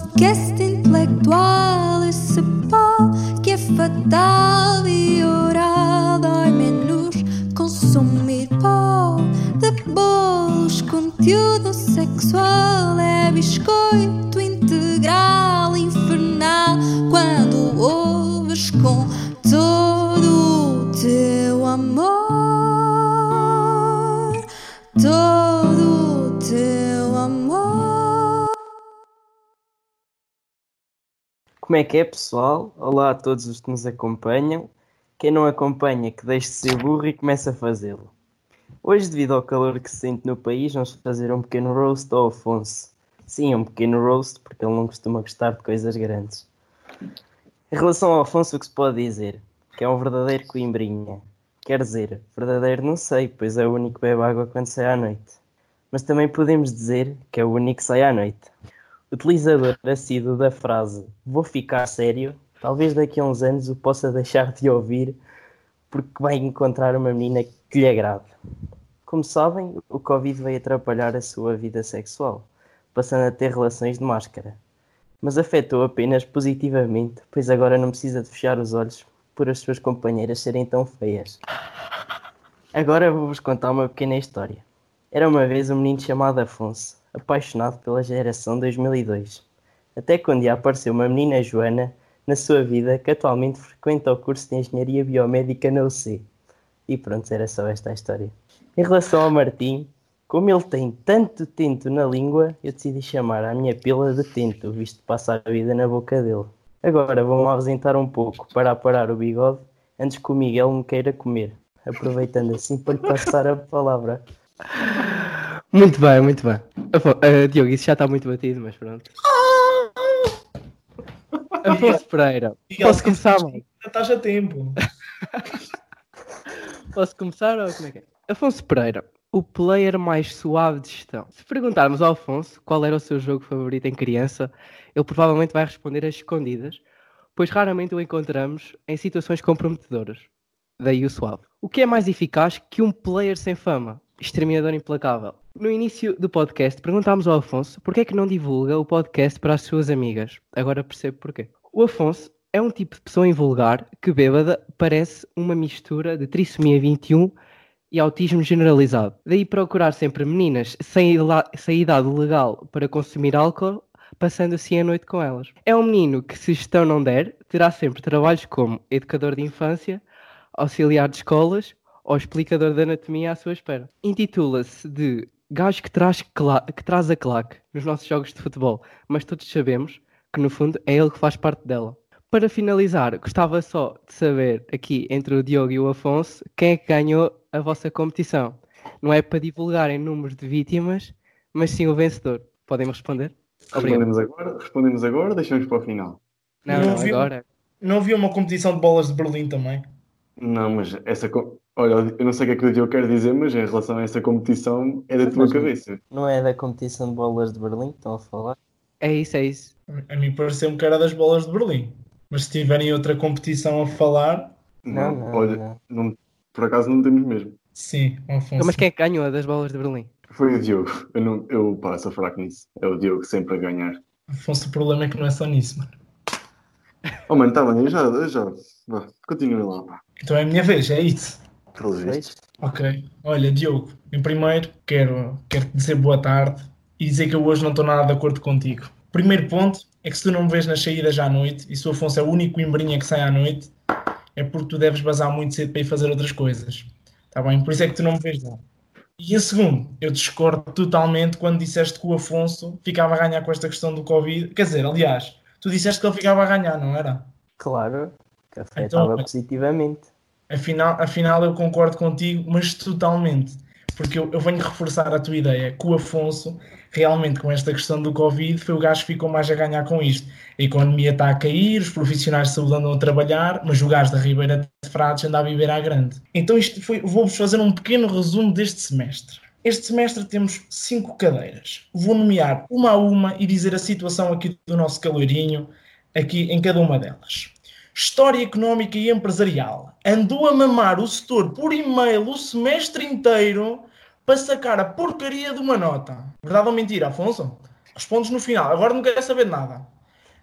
podcast intelectual, esse pó que é fatal e oral. Dói menos consumir pó de bolos. Conteúdo sexual é biscoito Como é que é, pessoal? Olá a todos os que nos acompanham. Quem não acompanha, que deixe de ser burro e comece a fazê-lo. Hoje, devido ao calor que se sente no país, vamos fazer um pequeno roast ao Afonso. Sim, um pequeno roast, porque ele não costuma gostar de coisas grandes. Em relação ao Afonso, o que se pode dizer? Que é um verdadeiro coimbrinha. Quer dizer, verdadeiro não sei, pois é o único que bebe água quando sai à noite. Mas também podemos dizer que é o único que sai à noite. Utilizador assíduo da frase vou ficar sério, talvez daqui a uns anos o possa deixar de ouvir porque vai encontrar uma menina que lhe agrade. Como sabem, o Covid veio atrapalhar a sua vida sexual, passando a ter relações de máscara. Mas afetou apenas positivamente, pois agora não precisa de fechar os olhos por as suas companheiras serem tão feias. Agora vou-vos contar uma pequena história. Era uma vez um menino chamado Afonso, apaixonado pela geração 2002. Até que um apareceu uma menina Joana na sua vida que atualmente frequenta o curso de Engenharia Biomédica na UC. E pronto, era só esta a história. Em relação ao Martim, como ele tem tanto tento na língua, eu decidi chamar a minha pila de tento, visto que passa a vida na boca dele. Agora vou-me ausentar um pouco para aparar o bigode antes que o Miguel me queira comer, aproveitando assim para lhe passar a palavra. Muito bem, muito bem. Afo- eh, Diogo, isso já está muito batido, mas pronto. Afonso Pereira, Miguel, posso começar, mano? Ainda estás a tempo. Posso começar ou como é que é? Afonso Pereira, o player mais suave de gestão. Se perguntarmos ao Afonso qual era o seu jogo favorito em criança, ele provavelmente vai responder às escondidas, pois raramente o encontramos em situações comprometedoras. Daí o suave. O que é mais eficaz que um player sem fama? Exterminador implacável. No início do podcast, perguntámos ao Afonso porquê é que não divulga o podcast para as suas amigas. Agora percebo porquê. O Afonso é um tipo de pessoa invulgar que, bêbada, parece uma mistura de trissomia 21 e autismo generalizado. Daí procurar sempre meninas sem, sem idade legal para consumir álcool, passando assim a noite com elas. É um menino que, se gestão não der, terá sempre trabalhos como educador de infância, auxiliar de escolas ou explicador de anatomia à sua espera. Intitula-se de gajo que traz, que traz a claque nos nossos jogos de futebol, mas todos sabemos que no fundo é ele que faz parte dela. Para finalizar, gostava só de saber aqui entre o Diogo e o Afonso quem é que ganhou a vossa competição. Não é para divulgarem números de vítimas, mas sim o vencedor. Podem responder? Obrigado. Respondemos agora, respondemos agora, deixamos para o final. Não, Não não, viu? agora. Não havia uma competição de bolas de Berlim também? Não, mas essa. Olha, eu não sei o que é que o Diogo quer dizer, mas em relação a essa competição é da tua Mas- cabeça. Não é da competição de bolas de Berlim que estão a falar? É isso, é isso. A mim pareceu-me que era das bolas de Berlim. Mas se tiverem outra competição a falar, Não, não, olha, não. não- por acaso não temos mesmo. sim, Afonso. Mas quem é que ganhou a das bolas de Berlim? Foi o Diogo. Eu, não, eu sou fraco nisso. É o Diogo sempre a ganhar. Afonso, o problema é que não é só nisso, mano. Oh mano, tá bem, eu já. Eu já continue lá, pá. Então é a minha vez, é isso. Pelos vistos. Pois? Ok. Olha, Diogo, em primeiro quero, quero te dizer boa tarde e dizer que eu hoje não estou nada de acordo contigo. Primeiro ponto é que se tu não me vês nas saídas à noite e se o Afonso é o único embrinha que sai à noite, é porque tu deves bazar muito cedo para ir fazer outras coisas. Está bem? Por isso é que tu não me vês lá. E em segundo, eu discordo totalmente quando disseste que o Afonso ficava a ganhar com esta questão do Covid. Quer dizer, aliás, tu disseste que ele ficava a ganhar, não era? Claro, que afetava Então, positivamente. Afinal, afinal, eu concordo contigo, mas totalmente. Porque eu, eu venho reforçar a tua ideia que o Afonso, realmente, com esta questão do Covid, foi o gajo que ficou mais a ganhar com isto. A economia está a cair, os profissionais de saúde andam a trabalhar, mas o gajo da Ribeira de Frades anda a viver à grande. Então, isto foi. Vou-vos fazer um pequeno resumo deste semestre. Este semestre temos cinco cadeiras. Vou nomear uma a uma e dizer a situação aqui do nosso caloirinho, aqui em cada uma delas. História Económica e Empresarial. Andou a mamar o setor por e-mail o semestre inteiro para sacar a porcaria de uma nota. Verdade ou mentira, Afonso? Respondes no final. Agora não quero saber de nada.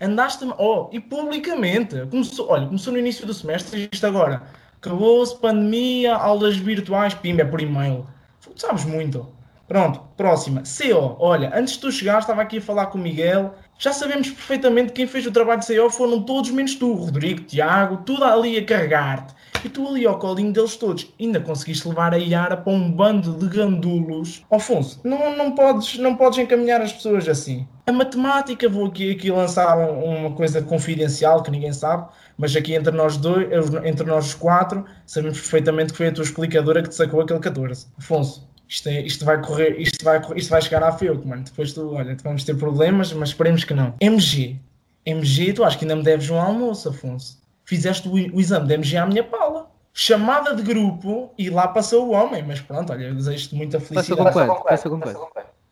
Andaste. Oh, e publicamente. Começou, olha, começou no início do semestre. Isto agora. Acabou-se, pandemia, aulas virtuais. Pimba, é por e-mail. Tu sabes muito. Pronto, próxima. CO. Olha, antes de tu chegar, estava aqui a falar com o Miguel. Já sabemos perfeitamente que quem fez o trabalho de CO foram todos menos tu, Rodrigo, Tiago, tudo ali a carregar-te. E tu ali ao colinho deles todos. Ainda conseguiste levar a Iara para um bando de gandulos. Afonso, não, não, podes, não podes encaminhar as pessoas assim. A matemática, vou aqui, aqui lançar uma coisa confidencial que ninguém sabe, mas aqui entre nós dois, entre nós quatro, sabemos perfeitamente que foi a tua explicadora que te sacou aquele 14. Afonso, isto, é, isto vai correr, isto vai, isto vai chegar à FEUC, mano. Depois tu, olha, vamos ter problemas, mas esperemos que não. MG. MG, tu acho que ainda me deves um almoço, Afonso. Fizeste o, o exame de MG à minha pala. Chamada de grupo e lá passou o homem, mas pronto, olha, eu desejo-te muita felicidade. Passou com quanto? Passou com quanto?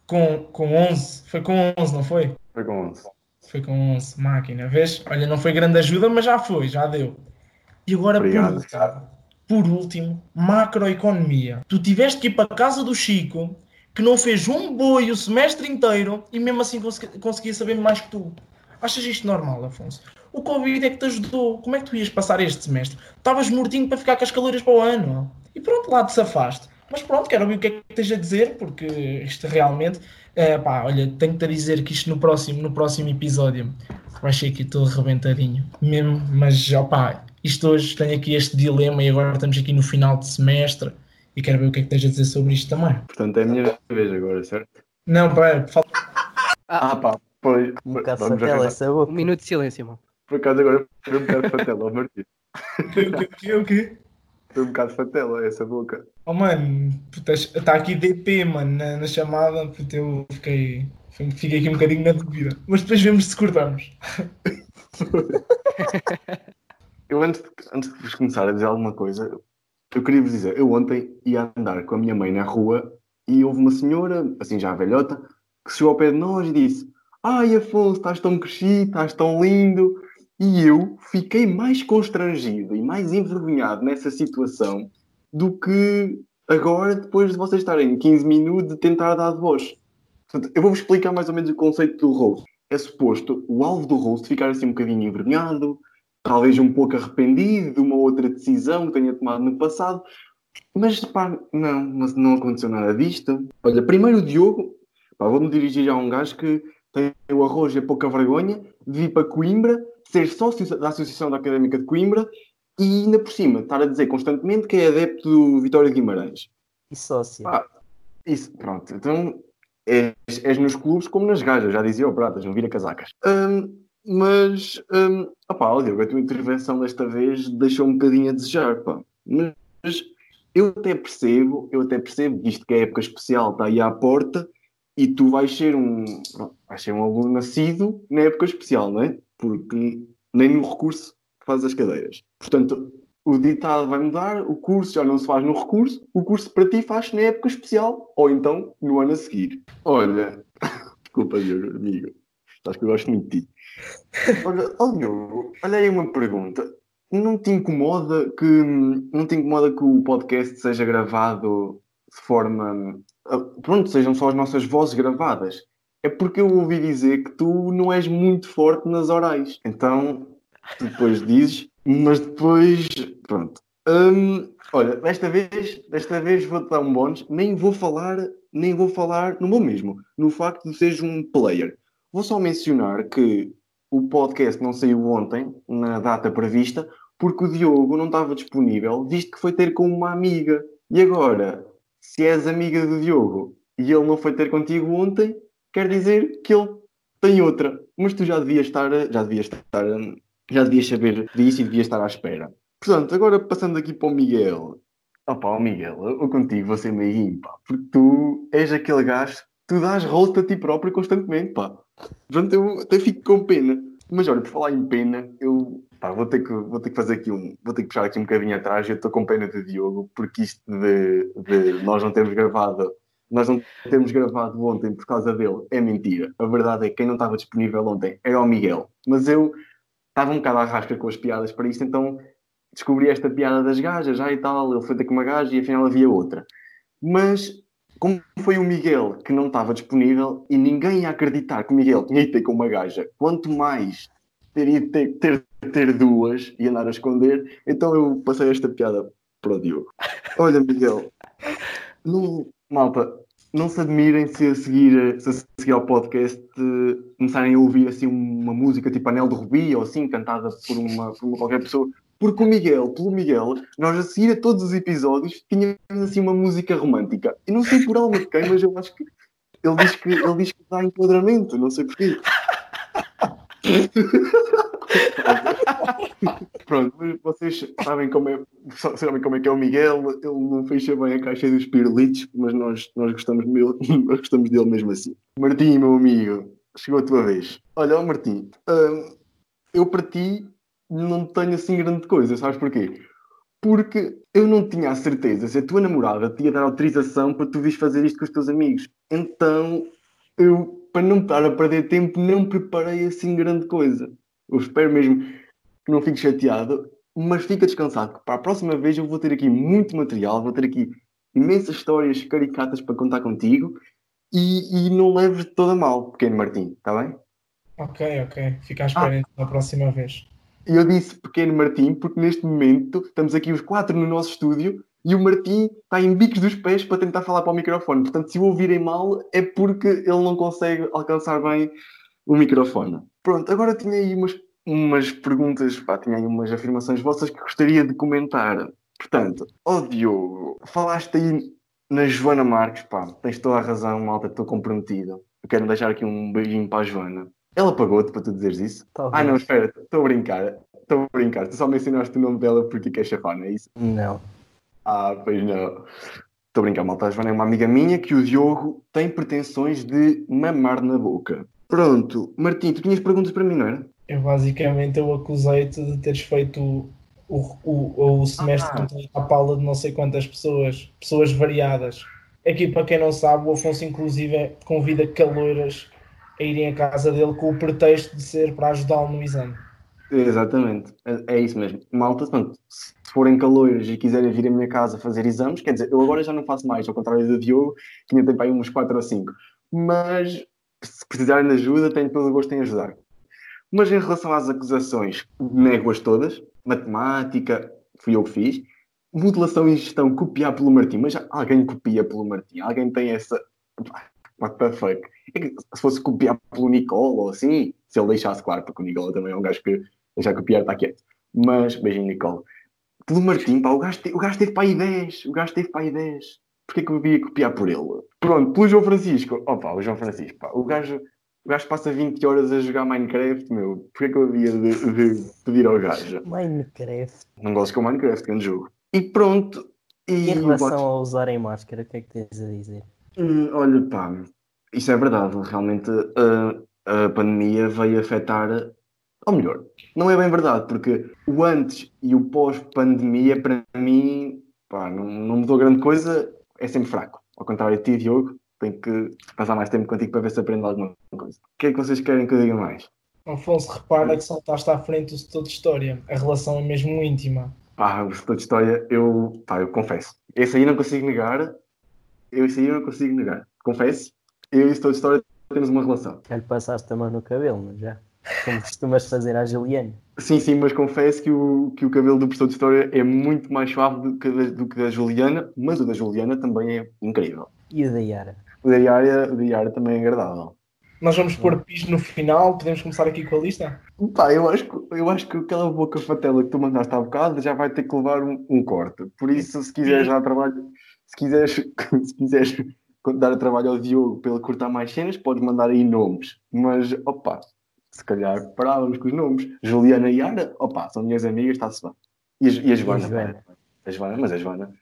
Com, com 11. Foi com 11, não foi? Foi com 11. Foi com 11, máquina. Vês? Olha, não foi grande ajuda, mas já foi, já deu. E agora, Obrigado. por último, por último, macroeconomia. Tu tiveste que ir para a casa do Chico, que não fez um boi o semestre inteiro e mesmo assim consegui- conseguia saber mais que tu. Achas isto normal, Afonso? O Covid é que te ajudou. Como é que tu ias passar este semestre? Estavas mortinho para ficar com as calorias para o ano. E pronto, lá te safaste. Mas pronto, quero ouvir o que é que tens a dizer, porque isto realmente. É, pá, olha, tenho-te a dizer que isto no próximo, no próximo episódio vai ser aqui todo arrebentadinho. Mesmo, mas opá, isto hoje tem aqui este dilema e agora estamos aqui no final de semestre e quero ver o que é que tens a dizer sobre isto também. Portanto, é a minha vez agora, certo? Não, pera, falta. Ah, pá, pois. Um bocado vamos fatela essa boca. Um minuto de silêncio, mano. Por acaso agora foi um bocado fatela, ó Martim. O quê, o quê, o quê? Foi um bocado fatela essa boca. Oh mano, está aqui DP, mano, na, na chamada, puta, eu fiquei, fiquei aqui um bocadinho na dúvida. Mas depois vemos se cortamos. Eu antes de, antes de vos começar a dizer alguma coisa, eu queria vos dizer, eu ontem ia andar com a minha mãe na rua e houve uma senhora, assim já velhota, que chegou ao pé de nós e disse Ai Afonso, estás tão crescido, estás tão lindo. E eu fiquei mais constrangido e mais envergonhado nessa situação do que agora, depois de vocês estarem 15 minutos de tentar dar de voz. Portanto, eu vou-vos explicar mais ou menos o conceito do roast. É suposto o alvo do roast ficar assim um bocadinho envergonhado, talvez um pouco arrependido de uma outra decisão que tenha tomado no passado. Mas pá, não, mas não aconteceu nada disto. Olha, primeiro o Diogo, pá, vou-me dirigir a um gajo que tem o arroz e a pouca vergonha de vir para Coimbra, ser sócio da Associação da Académica de Coimbra e ainda por cima estar a dizer constantemente que é adepto do Vitória de Guimarães. E sócio. Ah, Isso, pronto. Então, és, és nos clubes como nas gajas, já dizia o Pratas, não vira casacas. Hum, mas, hum, opá, Diogo, a tua intervenção desta vez deixou um bocadinho a desejar, pá. Mas eu até percebo, eu até percebo, visto que a época especial está aí à porta e tu vais ser um, vais ser um aluno nascido na época especial, não é? Porque nem no recurso faz as cadeiras. Portanto, o ditado vai mudar, o curso já não se faz no recurso, o curso para ti faz na época especial, ou então no ano a seguir. Olha, desculpa, Diogo, amigo, acho que eu gosto muito de ti. Olha, Diogo, olha aí uma pergunta. Não te incomoda que não te incomoda que o podcast seja gravado de forma ah, pronto, sejam só as nossas vozes gravadas? É porque eu ouvi dizer que tu não és muito forte nas orais. Então, depois dizes, mas depois, pronto. Hum, olha, desta vez, desta vez vou-te dar um bónus. Nem vou falar, nem vou falar no meu mesmo, no facto de seres um player. Vou só mencionar que o podcast não saiu ontem, na data prevista, porque o Diogo não estava disponível, visto que foi ter com uma amiga. E agora, se és amiga do Diogo e ele não foi ter contigo ontem, quer dizer que ele tem outra. Mas tu já devias estar, já devias estar, já devias saber disso e devias estar à espera. Portanto, agora passando aqui para o Miguel. Opa, o Miguel, eu contigo vou ser meio pá, porque tu és aquele gajo que tu dás rosto a ti próprio constantemente, pá. Portanto, eu até fico com pena. Mas olha, por falar em pena, eu pá, vou, ter que, vou ter que fazer aqui um. Vou ter que puxar aqui um bocadinho atrás. Eu estou com pena de Diogo, porque isto de, de nós não termos gravado. Nós não termos gravado ontem por causa dele é mentira. A verdade é que quem não estava disponível ontem era o Miguel. Mas eu estava um bocado à rasca com as piadas para isto, então descobri esta piada das gajas já e tal. Ele foi ter com uma gaja e afinal havia outra. Mas como foi o Miguel que não estava disponível e ninguém ia acreditar que o Miguel tinha ido ter com uma gaja, quanto mais teria de ter, ter, ter duas e andar a esconder, então eu passei esta piada para o Diogo. Olha, Miguel, malta, não se admirem se a seguir, se a seguir ao podcast eh, começarem a ouvir assim uma música tipo Anel de Rubi ou assim, cantada por uma, por uma qualquer pessoa. Porque o Miguel, pelo Miguel, nós a seguir a todos os episódios tínhamos assim uma música romântica. E não sei por alma de quem, mas eu acho que ele diz que, ele diz que dá enquadramento, não sei porquê. Pronto, mas vocês sabem como é, sabem como é que é o Miguel, ele não fecha bem a caixa dos pirulitos, mas nós, nós, gostamos, dele, nós gostamos dele mesmo assim. Martim, meu amigo, chegou a tua vez. Olha, Martim, hum, eu para ti não tenho assim grande coisa, sabes porquê? Porque eu não tinha a certeza se a tua namorada te ia dar autorização para tu vires fazer isto com os teus amigos. Então, eu, para não estar a perder tempo, não preparei assim grande coisa. Eu espero mesmo que não fiques chateado, mas fica descansado, que para a próxima vez eu vou ter aqui muito material, vou ter aqui imensas histórias caricatas para contar contigo e, e não leves toda mal, pequeno Martim, está bem? Ok, ok. Fica à espera então da próxima vez. E eu disse pequeno Martim porque neste momento estamos aqui os quatro no nosso estúdio e o Martim está em bicos dos pés para tentar falar para o microfone. Portanto, se o ouvirem mal é porque ele não consegue alcançar bem o microfone. Pronto, agora tinha aí umas, umas perguntas, pá, tinha aí umas afirmações vossas que gostaria de comentar. Portanto, ó Diogo, falaste aí na Joana Marques, pá, tens toda a razão, malta, estou comprometido. Eu quero deixar aqui um beijinho para a Joana. Ela pagou-te para tu dizeres isso? Talvez. Ah, não, espera, estou a brincar. Estou a brincar. Tu só mencionaste o nome dela porque quer chafar, é isso? Não. Ah, pois não. Estou a brincar, malta. A Joana é uma amiga minha que o Diogo tem pretensões de mamar na boca. Pronto. Martim, tu tinhas perguntas para mim, não era? Eu basicamente eu acusei-te de teres feito o, o, o, o semestre Ah. à pala de não sei quantas pessoas, pessoas variadas. Aqui, para quem não sabe, o Afonso inclusive convida caloiras a irem à casa dele com o pretexto de ser para ajudá-lo no exame. Exatamente. É, é isso mesmo. Malta, pronto, se forem caloiros e quiserem vir à minha casa fazer exames, quer dizer, eu agora já não faço mais, ao contrário do Diogo, que ainda tem para aí uns 4 ou 5. Mas se precisarem de ajuda, tenho todo o gosto em ajudar. Mas em relação às acusações, nego-as todas. Matemática, fui eu que fiz. Mutilação e gestão, copiar pelo Martim. Mas alguém copia pelo Martim? Alguém tem essa... What the fuck? É que se fosse copiar pelo Nicole ou assim, se ele deixasse claro, porque o Nicole também é um gajo que já copiar está quieto. Mas, beijinho, Nicole. Pelo Martim, pá, o gajo, te- o gajo teve para aí 10. O gajo teve para aí 10. Porquê que eu devia copiar por ele? Pronto, pelo João Francisco. Opa, o João Francisco, pá, o gajo, o gajo passa 20 horas a jogar Minecraft, meu. Porquê que eu havia de, de pedir ao gajo? Minecraft. Não gosto com Minecraft, grande jogo. E pronto. E em relação a usarem máscara, o que é que tens a dizer? Hum, olha, pá, isso é verdade. Realmente a, a pandemia veio afetar. Ou melhor, não é bem verdade, porque o antes e o pós-pandemia, para mim, pá, não, não mudou grande coisa, é sempre fraco. Ao contrário de ti, Diogo, tenho que passar mais tempo contigo para ver se aprendo alguma coisa. O que é que vocês querem que eu diga mais? Afonso, repara que saltaste à frente do setor de história. A relação é mesmo íntima. Pá, o estudo de história, eu, pá, eu confesso. Esse aí não consigo negar. Eu, esse aí eu não consigo negar. Confesso. Eu e de história temos uma relação. Já lhe passaste a mão no cabelo, não já? Como costumas fazer à Juliana. Sim, sim, mas confesso que o, que o cabelo do professor de História é muito mais suave do que, da, do que da Juliana, mas o da Juliana também é incrível. E o da Yara? O da Yara, o da Yara também é agradável. Nós vamos pôr pis no final. Podemos começar aqui com a lista? Pá, eu acho, que- eu acho que aquela boca fatela que tu mandaste há bocado já vai ter que levar um, um corte. Por isso, se quiseres dar trabalho, se quiseres, se quiseres dar trabalho ao Diogo para ele cortar mais cenas, podes mandar aí nomes. Mas, opa, se calhar parávamos com os nomes. Juliana e Yara, opa, são minhas amigas, está-se bem. E a, e a Joana, Joana? pá, a Joana, mas a Joana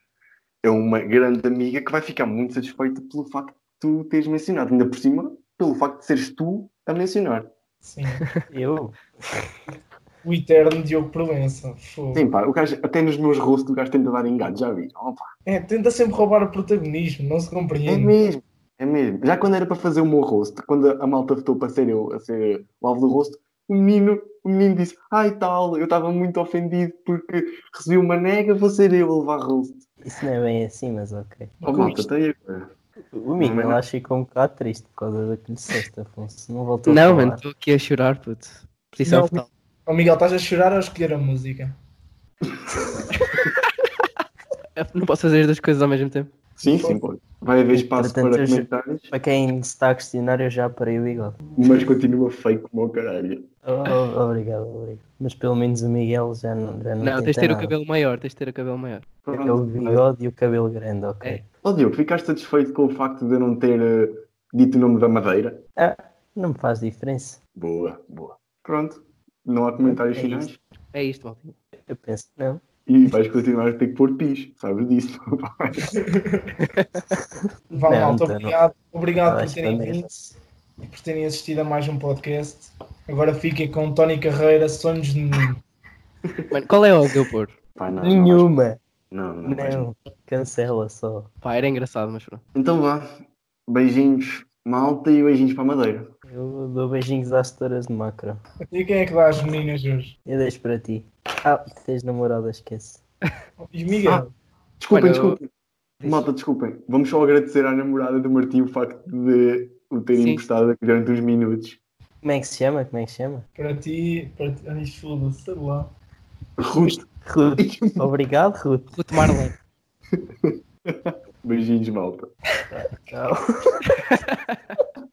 é uma grande amiga que vai ficar muito satisfeita pelo facto de tu teres mencionado. Ainda por cima, pelo facto de seres tu a mencionar. Sim. Eu? O eterno Diogo Provença. Fogo. Sim, pá, o gajo, até nos meus rostos o gajo tenta dar engado, já vi. Opa, É, tenta sempre roubar o protagonismo. Não se é compreende. mesmo, é mesmo. Já quando era para fazer o meu rosto, quando a malta votou para ser eu a ser o alvo do rosto, o menino, o menino disse, ai tal, eu estava muito ofendido porque recebi uma nega, vou ser eu a levar rosto. Isso não é bem assim, mas ok. Oh, malta, tem agora. O Miguel Não. acho que ficou um bocado triste por causa da que lhe disseste, Afonso. Não voltou a Não, mano, estou aqui a chorar, puto. Posição Não. Ô Miguel, estás a chorar ou a escolher a música? Não posso fazer as duas coisas ao mesmo tempo. Sim, sim, pode. Vai haver espaço para eu comentários, Para quem está a questionar, eu já parei o bigode. mas continua fake como o caralho. Oh, oh, obrigado, obrigado. Mas pelo menos o Miguel já não, já não, Não, tens de ter o nada. cabelo maior, tens de ter o cabelo maior. É o bigode e o cabelo grande, ok. É. Diogo, ficaste satisfeito com o facto de eu não ter eh, dito o nome da Madeira? Não me faz diferença. Boa, boa. Pronto, não há comentários É finais. É isto, Maltinho. Eu penso que não. E vais continuar a ter que pôr pis, sabes disso? Vá, Não, malta, não. obrigado, obrigado por Acho que terem não vindo e por terem assistido a mais um podcast. Agora fiquem com Tony Carreira, Sonhos de. Mano, qual é o que eu pôr? Pá, não, Nenhuma. Não, não, vais- Não. Cancela só. Pá, era engraçado, mas pronto. Então vá. Beijinhos, malta, e beijinhos para a Madeira. Eu dou beijinhos às setoras de macro. E quem é que dá às meninas hoje? Eu deixo para ti. Ah, tens namorada, esquece. E Miguel? Ah. Desculpem, eu- desculpem. Malta, desculpem. Vamos só agradecer à namorada do Martim o facto de o terem Sim. emprestado aqui durante uns minutos. Como é que se chama? Como é que se chama? Para ti, para ti. Ai, foda-se, sei lá. Ruth, Ruth. Obrigado, Ruth. Ruth Marlene. beijinhos, malta. Tchau.